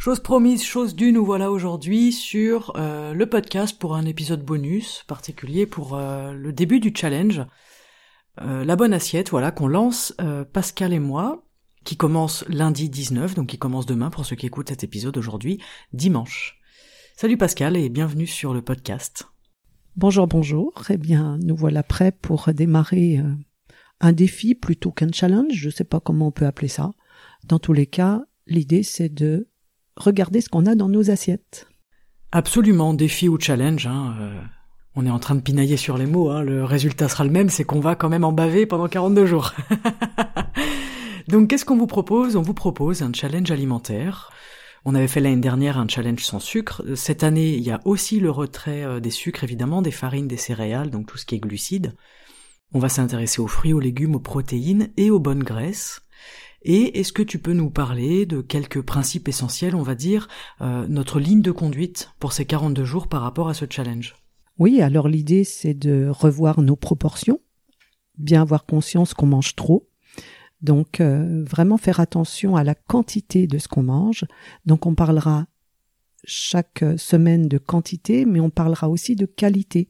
Chose promise, chose due, nous voilà aujourd'hui sur euh, le podcast pour un épisode bonus particulier pour euh, le début du challenge. Euh, la bonne assiette, voilà, qu'on lance Pascal et moi, qui commence lundi 19, donc qui commence demain pour ceux qui écoutent cet épisode aujourd'hui, dimanche. Salut Pascal et bienvenue sur le podcast. Bonjour, bonjour. Eh bien, nous voilà prêts pour démarrer un défi plutôt qu'un challenge. Je ne sais pas comment on peut appeler ça. Dans tous les cas, l'idée c'est de regarder ce qu'on a dans nos assiettes. Absolument, défi ou challenge. Hein, euh, on est en train de pinailler sur les mots. Hein, le résultat sera le même, c'est qu'on va quand même en baver pendant 42 jours. Donc qu'est-ce qu'on vous propose? On vous propose un challenge alimentaire. On avait fait l'année dernière un challenge sans sucre. Cette année, il y a aussi le retrait euh, des sucres, évidemment, des farines, des céréales, donc tout ce qui est glucides. On va s'intéresser aux fruits, aux légumes, aux protéines et aux bonnes graisses. Et est-ce que tu peux nous parler de quelques principes essentiels, on va dire, euh, notre ligne de conduite pour ces 42 jours par rapport à ce challenge? Oui, alors l'idée c'est de revoir nos proportions, bien avoir conscience qu'on mange trop. Donc euh, vraiment faire attention à la quantité de ce qu'on mange. Donc on parlera chaque semaine de quantité, mais on parlera aussi de qualité.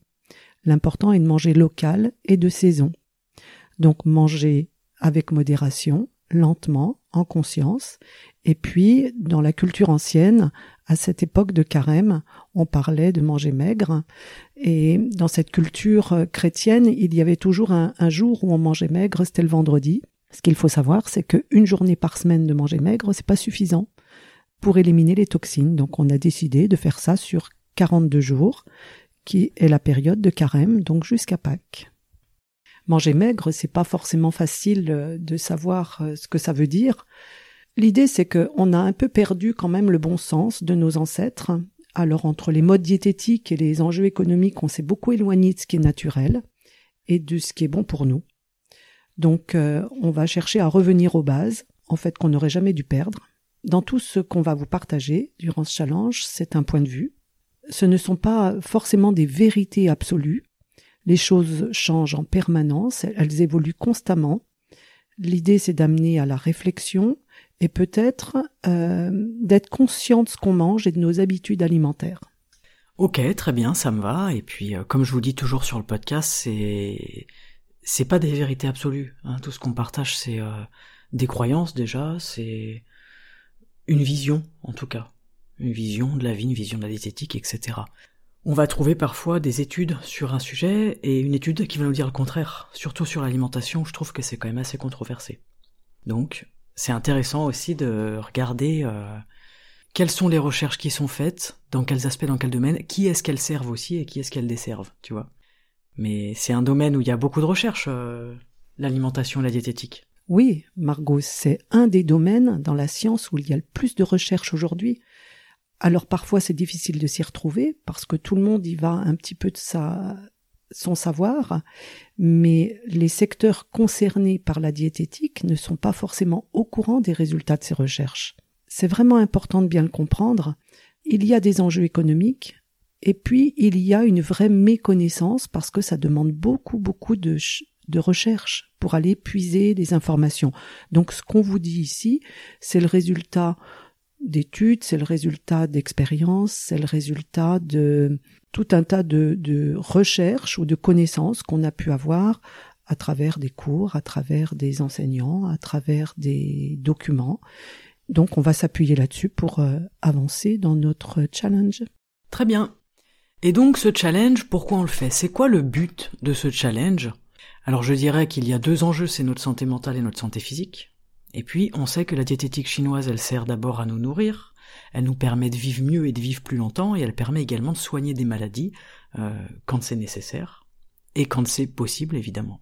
L'important est de manger local et de saison. Donc manger avec modération, lentement, en conscience. Et puis, dans la culture ancienne, à cette époque de carême, on parlait de manger maigre. Et dans cette culture euh, chrétienne, il y avait toujours un, jour où on mangeait maigre, c'était le vendredi. Ce qu'il faut savoir, c'est qu'une journée par semaine de manger maigre, c'est pas suffisant pour éliminer les toxines. Donc, on a décidé de faire ça sur 42 jours, qui est la période de carême, donc jusqu'à Pâques manger maigre, c'est pas forcément facile euh, de savoir euh, ce que ça veut dire. L'idée, c'est qu'on a un peu perdu quand même le bon sens de nos ancêtres. Alors, entre les modes diététiques et les enjeux économiques, on s'est beaucoup éloigné de ce qui est naturel et de ce qui est bon pour nous. Donc, euh, on va chercher à revenir aux bases, en fait, qu'on n'aurait jamais dû perdre. Dans tout ce qu'on va vous partager durant ce challenge, c'est un point de vue. Ce ne sont pas forcément des vérités absolues, les choses changent en permanence, elles évoluent constamment. L'idée, c'est d'amener à la réflexion et peut-être euh, d'être conscient de ce qu'on mange et de nos habitudes alimentaires. Ok, très bien, ça me va. Et puis, euh, comme je vous dis toujours sur le podcast, c'est c'est pas des vérités absolues. Hein. Tout ce qu'on partage, c'est euh, des croyances déjà, c'est une vision en tout cas, une vision de la vie, une vision de la diététique, etc. On va trouver parfois des études sur un sujet et une étude qui va nous dire le contraire, surtout sur l'alimentation, je trouve que c'est quand même assez controversé. Donc, c'est intéressant aussi de regarder euh, quelles sont les recherches qui sont faites, dans quels aspects, dans quel domaine, qui est-ce qu'elles servent aussi et qui est-ce qu'elles desservent, tu vois. Mais c'est un domaine où il y a beaucoup de recherches, euh, l'alimentation, la diététique. Oui, Margot, c'est un des domaines dans la science où il y a le plus de recherches aujourd'hui. Alors parfois c'est difficile de s'y retrouver parce que tout le monde y va un petit peu de sa son savoir, mais les secteurs concernés par la diététique ne sont pas forcément au courant des résultats de ces recherches. C'est vraiment important de bien le comprendre. Il y a des enjeux économiques, et puis il y a une vraie méconnaissance parce que ça demande beaucoup beaucoup de, de recherche pour aller puiser des informations. Donc ce qu'on vous dit ici, c'est le résultat d'études, c'est le résultat d'expériences, c'est le résultat de tout un tas de, de recherches ou de connaissances qu'on a pu avoir à travers des cours, à travers des enseignants, à travers des documents. Donc on va s'appuyer là-dessus pour euh, avancer dans notre challenge. Très bien. Et donc ce challenge, pourquoi on le fait? C'est quoi le but de ce challenge? Alors je dirais qu'il y a deux enjeux, c'est notre santé mentale et notre santé physique. Et puis, on sait que la diététique chinoise, elle sert d'abord à nous nourrir, elle nous permet de vivre mieux et de vivre plus longtemps, et elle permet également de soigner des maladies euh, quand c'est nécessaire, et quand c'est possible, évidemment.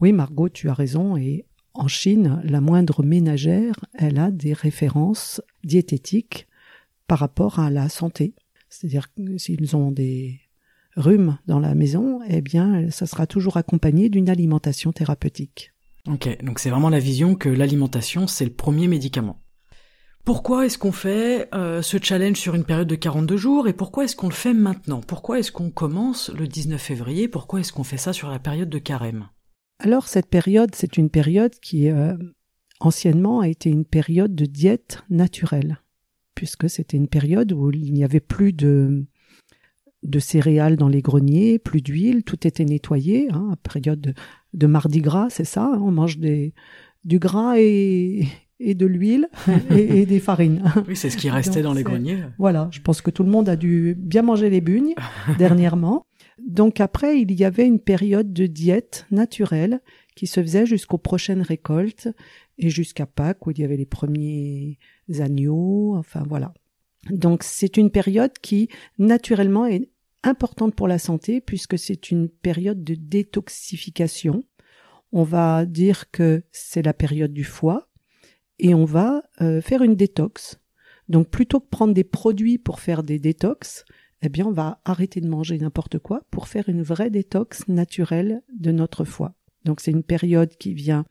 Oui, Margot, tu as raison, et en Chine, la moindre ménagère, elle a des références diététiques par rapport à la santé. C'est-à-dire que s'ils ont des rhumes dans la maison, eh bien, ça sera toujours accompagné d'une alimentation thérapeutique. Ok, donc c'est vraiment la vision que l'alimentation, c'est le premier médicament. Pourquoi est-ce qu'on fait euh, ce challenge sur une période de 42 jours et pourquoi est-ce qu'on le fait maintenant? Pourquoi est-ce qu'on commence le 19 février? Pourquoi est-ce qu'on fait ça sur la période de carême? Alors cette période, c'est une période qui euh, anciennement a été une période de diète naturelle. puisque c'était une période où il n'y avait plus de de céréales dans les greniers, plus d'huile, tout était nettoyé, hein, période de, mardi gras, c'est ça, hein, on mange des, du gras et, et de l'huile et, des farines. Oui, c'est ce qui restait dans les greniers. Voilà, je pense que tout le monde a dû bien manger les bugnes dernièrement. Donc après, il y avait une période de diète naturelle qui se faisait jusqu'aux prochaines récoltes et jusqu'à Pâques où il y avait les premiers agneaux, enfin voilà. Donc c'est une période qui naturellement est importante pour la santé puisque c'est une période de détoxification. On va dire que c'est la période du foie et on va euh, faire une détox. Donc plutôt que prendre des produits pour faire des détox, eh bien on va arrêter de manger n'importe quoi pour faire une vraie détox naturelle de notre foie. Donc c'est une période qui vient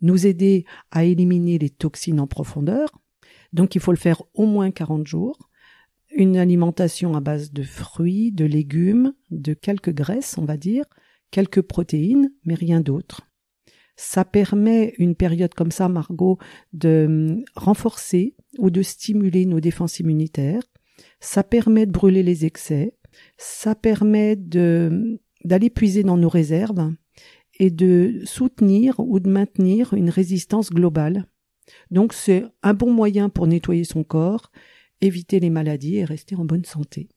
nous aider à éliminer les toxines en profondeur. Donc il faut le faire au moins 40 jours une alimentation à base de fruits, de légumes, de quelques graisses, on va dire, quelques protéines, mais rien d'autre. Ça permet une période comme ça, Margot, de hum, renforcer ou de stimuler nos défenses immunitaires. Ça permet de brûler les excès. Ça permet de hum, d'aller puiser dans nos réserves et de soutenir ou de maintenir une résistance globale. Donc c'est un bon moyen pour nettoyer son corps éviter les maladies et rester en bonne santé.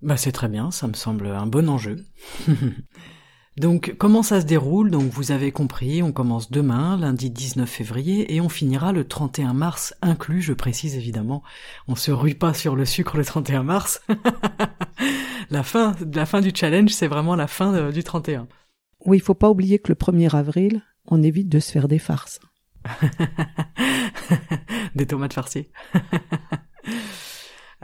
Bah c'est très bien, ça me semble un bon enjeu. Donc comment ça se déroule? Donc vous avez compris, on commence demain, lundi 19 février, et on finira le 31 mars inclus, je précise évidemment. On se rue pas sur le sucre le 31 mars. la fin, la fin du challenge, c'est vraiment la fin du 31. Oui, il faut pas oublier que le 1er avril, on évite de se faire des farces. des tomates farcies.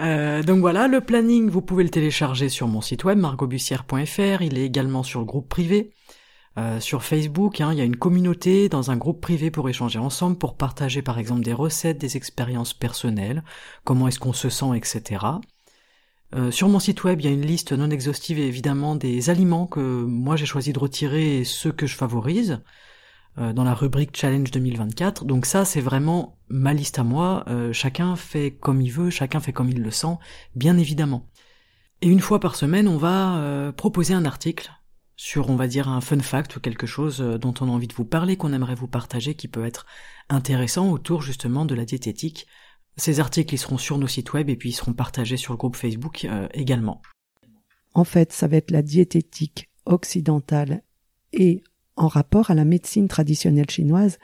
Euh, donc voilà, le planning, vous pouvez le télécharger sur mon site web margobussière.fr. Il est également sur le groupe privé. Euh, sur Facebook, hein, il y a une communauté dans un groupe privé pour échanger ensemble, pour partager par exemple des recettes, des expériences personnelles, comment est-ce qu'on se sent, etc. Euh, sur mon site web, il y a une liste non exhaustive évidemment des aliments que moi j'ai choisi de retirer et ceux que je favorise. Euh, dans la rubrique Challenge 2024. Donc ça, c'est vraiment ma liste à moi. Euh, chacun fait comme il veut, chacun fait comme il le sent, bien évidemment. Et une fois par semaine, on va euh, proposer un article sur, on va dire, un fun fact ou quelque chose dont on a envie de vous parler, qu'on aimerait vous partager, qui peut être intéressant autour justement de la diététique. Ces articles, ils seront sur nos sites web et puis ils seront partagés sur le groupe Facebook également. En fait, ça va être la diététique occidentale et en rapport à la médecine traditionnelle chinoise.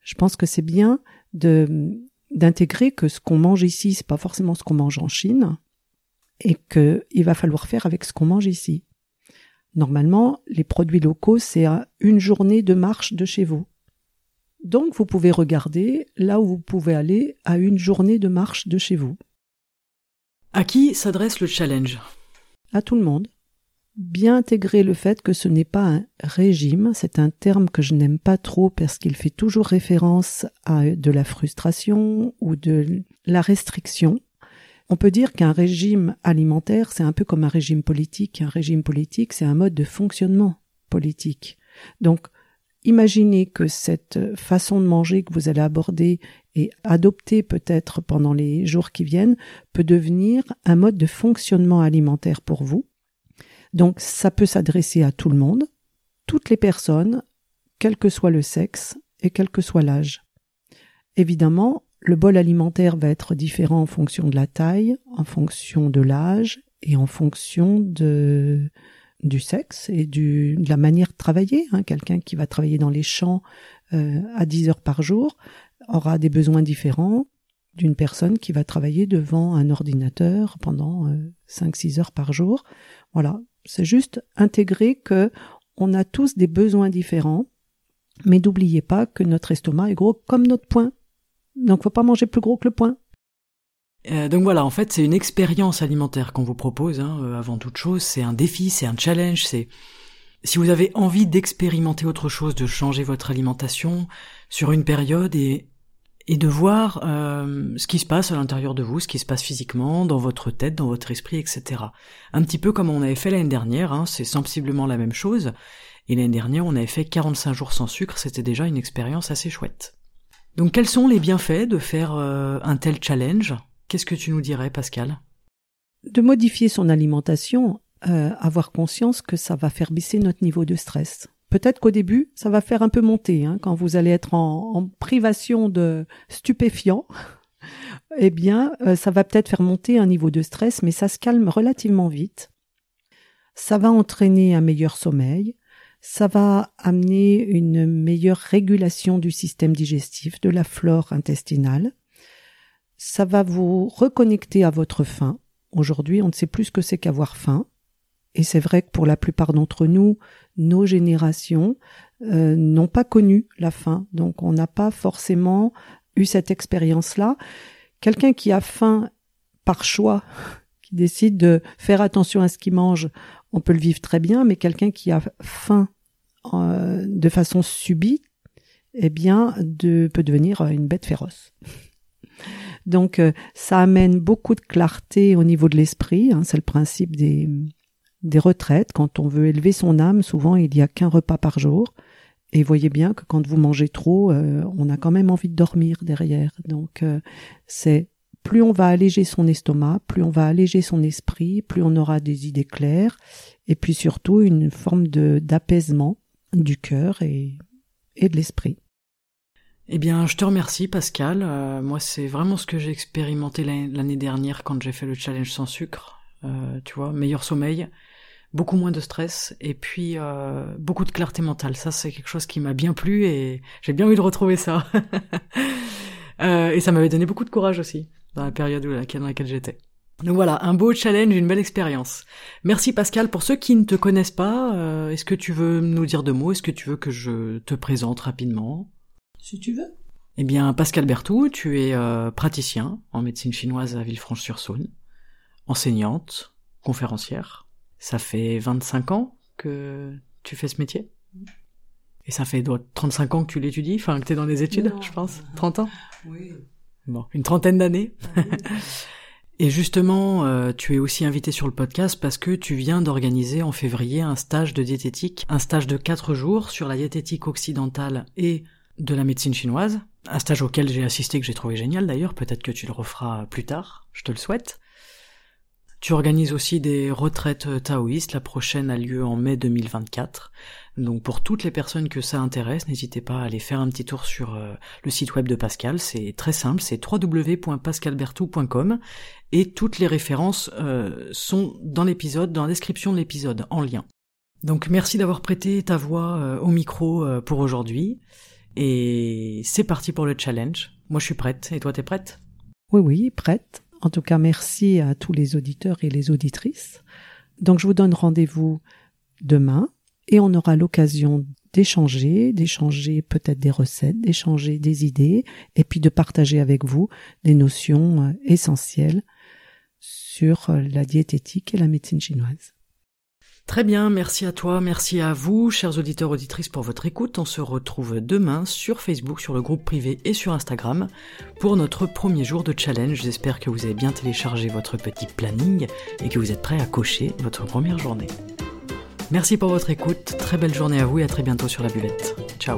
Je pense que c'est bien de d'intégrer que ce qu'on mange ici, c'est pas forcément ce qu'on mange en Chine, et qu'il va falloir faire avec ce qu'on mange ici. Normalement, les produits locaux, c'est à une journée de marche de chez vous. Donc, vous pouvez regarder là où vous pouvez aller à une journée de marche de chez vous. À qui s'adresse le challenge? À tout le monde bien intégrer le fait que ce n'est pas un régime, c'est un terme que je n'aime pas trop parce qu'il fait toujours référence à de la frustration ou de la restriction. On peut dire qu'un régime alimentaire, c'est un peu comme un régime politique. Un régime politique, c'est un mode de fonctionnement politique. Donc, imaginez que cette façon de manger que vous allez aborder et adopter peut-être pendant les jours qui viennent peut devenir un mode de fonctionnement alimentaire pour vous donc ça peut s'adresser à tout le monde, toutes les personnes, quel que soit le sexe et quel que soit l'âge. Évidemment, le bol alimentaire va être différent en fonction de la taille, en fonction de l'âge et en fonction de du sexe et de la manière de travailler. Hein. Quelqu'un qui va travailler dans les champs euh, à 10 heures par jour aura des besoins différents d'une personne qui va travailler devant un ordinateur pendant euh, 5-6 heures par jour. Voilà, c'est juste intégrer que on a tous des besoins différents, mais n'oubliez pas que notre estomac est gros comme notre poing. Donc faut pas manger plus gros que le poing. Euh, donc voilà, en fait, c'est une expérience alimentaire qu'on vous propose. Hein, euh, avant toute chose, c'est un défi, c'est un challenge. C'est si vous avez envie d'expérimenter autre chose, de changer votre alimentation sur une période et et de voir euh, ce qui se passe à l'intérieur de vous, ce qui se passe physiquement, dans votre tête, dans votre esprit, etc. Un petit peu comme on avait fait l'année dernière, hein, c'est sensiblement la même chose. Et l'année dernière, on avait fait 45 jours sans sucre, c'était déjà une expérience assez chouette. Donc quels sont les bienfaits de faire euh, un tel challenge? Qu'est-ce que tu nous dirais, Pascal? De modifier son alimentation, euh, avoir conscience que ça va faire baisser notre niveau de stress. Peut-être qu'au début, ça va faire un peu monter, hein, quand vous allez être en, privation de stupéfiants. eh bien, euh, ça va peut-être faire monter un niveau de stress, mais ça se calme relativement vite. Ça va entraîner un meilleur sommeil, ça va amener une meilleure régulation du système digestif, de la flore intestinale. Ça va vous reconnecter à votre faim. Aujourd'hui, on ne sait plus ce que c'est qu'avoir faim. Et c'est vrai que pour la plupart d'entre nous, nos générations euh, n'ont pas connu la faim. Donc on n'a pas forcément eu cette expérience-là. Quelqu'un qui a faim par choix, qui décide de faire attention à ce qu'il mange, on peut le vivre très bien, mais quelqu'un qui a faim euh, de façon subite, eh bien, de, peut devenir une bête féroce. Donc, euh, ça amène beaucoup de clarté au niveau de l'esprit. Hein, c'est le principe des, des retraites. Quand on veut élever son âme, souvent il n'y a qu'un repas par jour. Et voyez bien que quand vous mangez trop, euh, on a quand même envie de dormir derrière. Donc, c'est plus on va alléger son estomac, plus on va alléger son esprit, plus on aura des idées claires, et puis surtout une forme d'apaisement du cœur et, de l'esprit. Eh bien, je te remercie Pascal. Euh, moi, c'est vraiment ce que j'ai expérimenté l'année dernière quand j'ai fait le challenge sans sucre. Euh, tu vois, meilleur sommeil, beaucoup moins de stress et puis euh, beaucoup de clarté mentale. Ça, c'est quelque chose qui m'a bien plu et j'ai bien envie de retrouver ça. et ça m'avait donné beaucoup de courage aussi dans la période dans laquelle j'étais. Donc voilà, un beau challenge, une belle expérience. Merci Pascal. Pour ceux qui ne te connaissent pas, euh, est-ce que tu veux nous dire deux mots? Est-ce que tu veux que je te présente rapidement? Si tu veux. Eh bien, Pascal Bertou, tu es euh, praticien en médecine chinoise à Villefranche-sur-Saône, enseignante, conférencière. Ça fait 25 ans que tu fais ce métier? Et ça fait 35 ans que tu l'étudies Enfin, que tu es dans les études, je pense. 30 ans? Oui. Bon, une trentaine d'années. Et justement, euh, tu es aussi invité sur le podcast parce que tu viens d'organiser en février un stage de diététique, un stage de 4 jours sur la diététique occidentale et de la médecine chinoise, un stage auquel j'ai assisté que j'ai trouvé génial d'ailleurs, peut-être que tu le referas plus tard, je te le souhaite. Tu organises aussi des retraites taoïstes, la prochaine a lieu en mai 2024. Donc pour toutes les personnes que ça intéresse, n'hésitez pas à aller faire un petit tour sur euh, le site web de Pascal, c'est très simple, c'est www.pascalbertou.com et toutes les références euh, sont dans l'épisode, dans la description de l'épisode, en lien. Donc merci d'avoir prêté ta voix euh, au micro pour aujourd'hui et c'est parti pour le challenge. Moi je suis prête, et toi t'es prête? Oui oui, prête. En tout cas, merci à tous les auditeurs et les auditrices. Donc, je vous donne rendez-vous demain et on aura l'occasion d'échanger, d'échanger peut-être des recettes, d'échanger des idées et puis de partager avec vous des notions euh, essentielles sur euh, la diététique et la médecine chinoise. Très bien, merci à toi, merci à vous, chers auditeurs auditrices, pour votre écoute. On se retrouve demain sur Facebook, sur le groupe privé et sur Instagram pour notre premier jour de challenge. J'espère que vous avez bien téléchargé votre petit planning et que vous êtes prêts à cocher votre première journée. Merci pour votre écoute, très belle journée à vous et à très bientôt sur la buvette. Ciao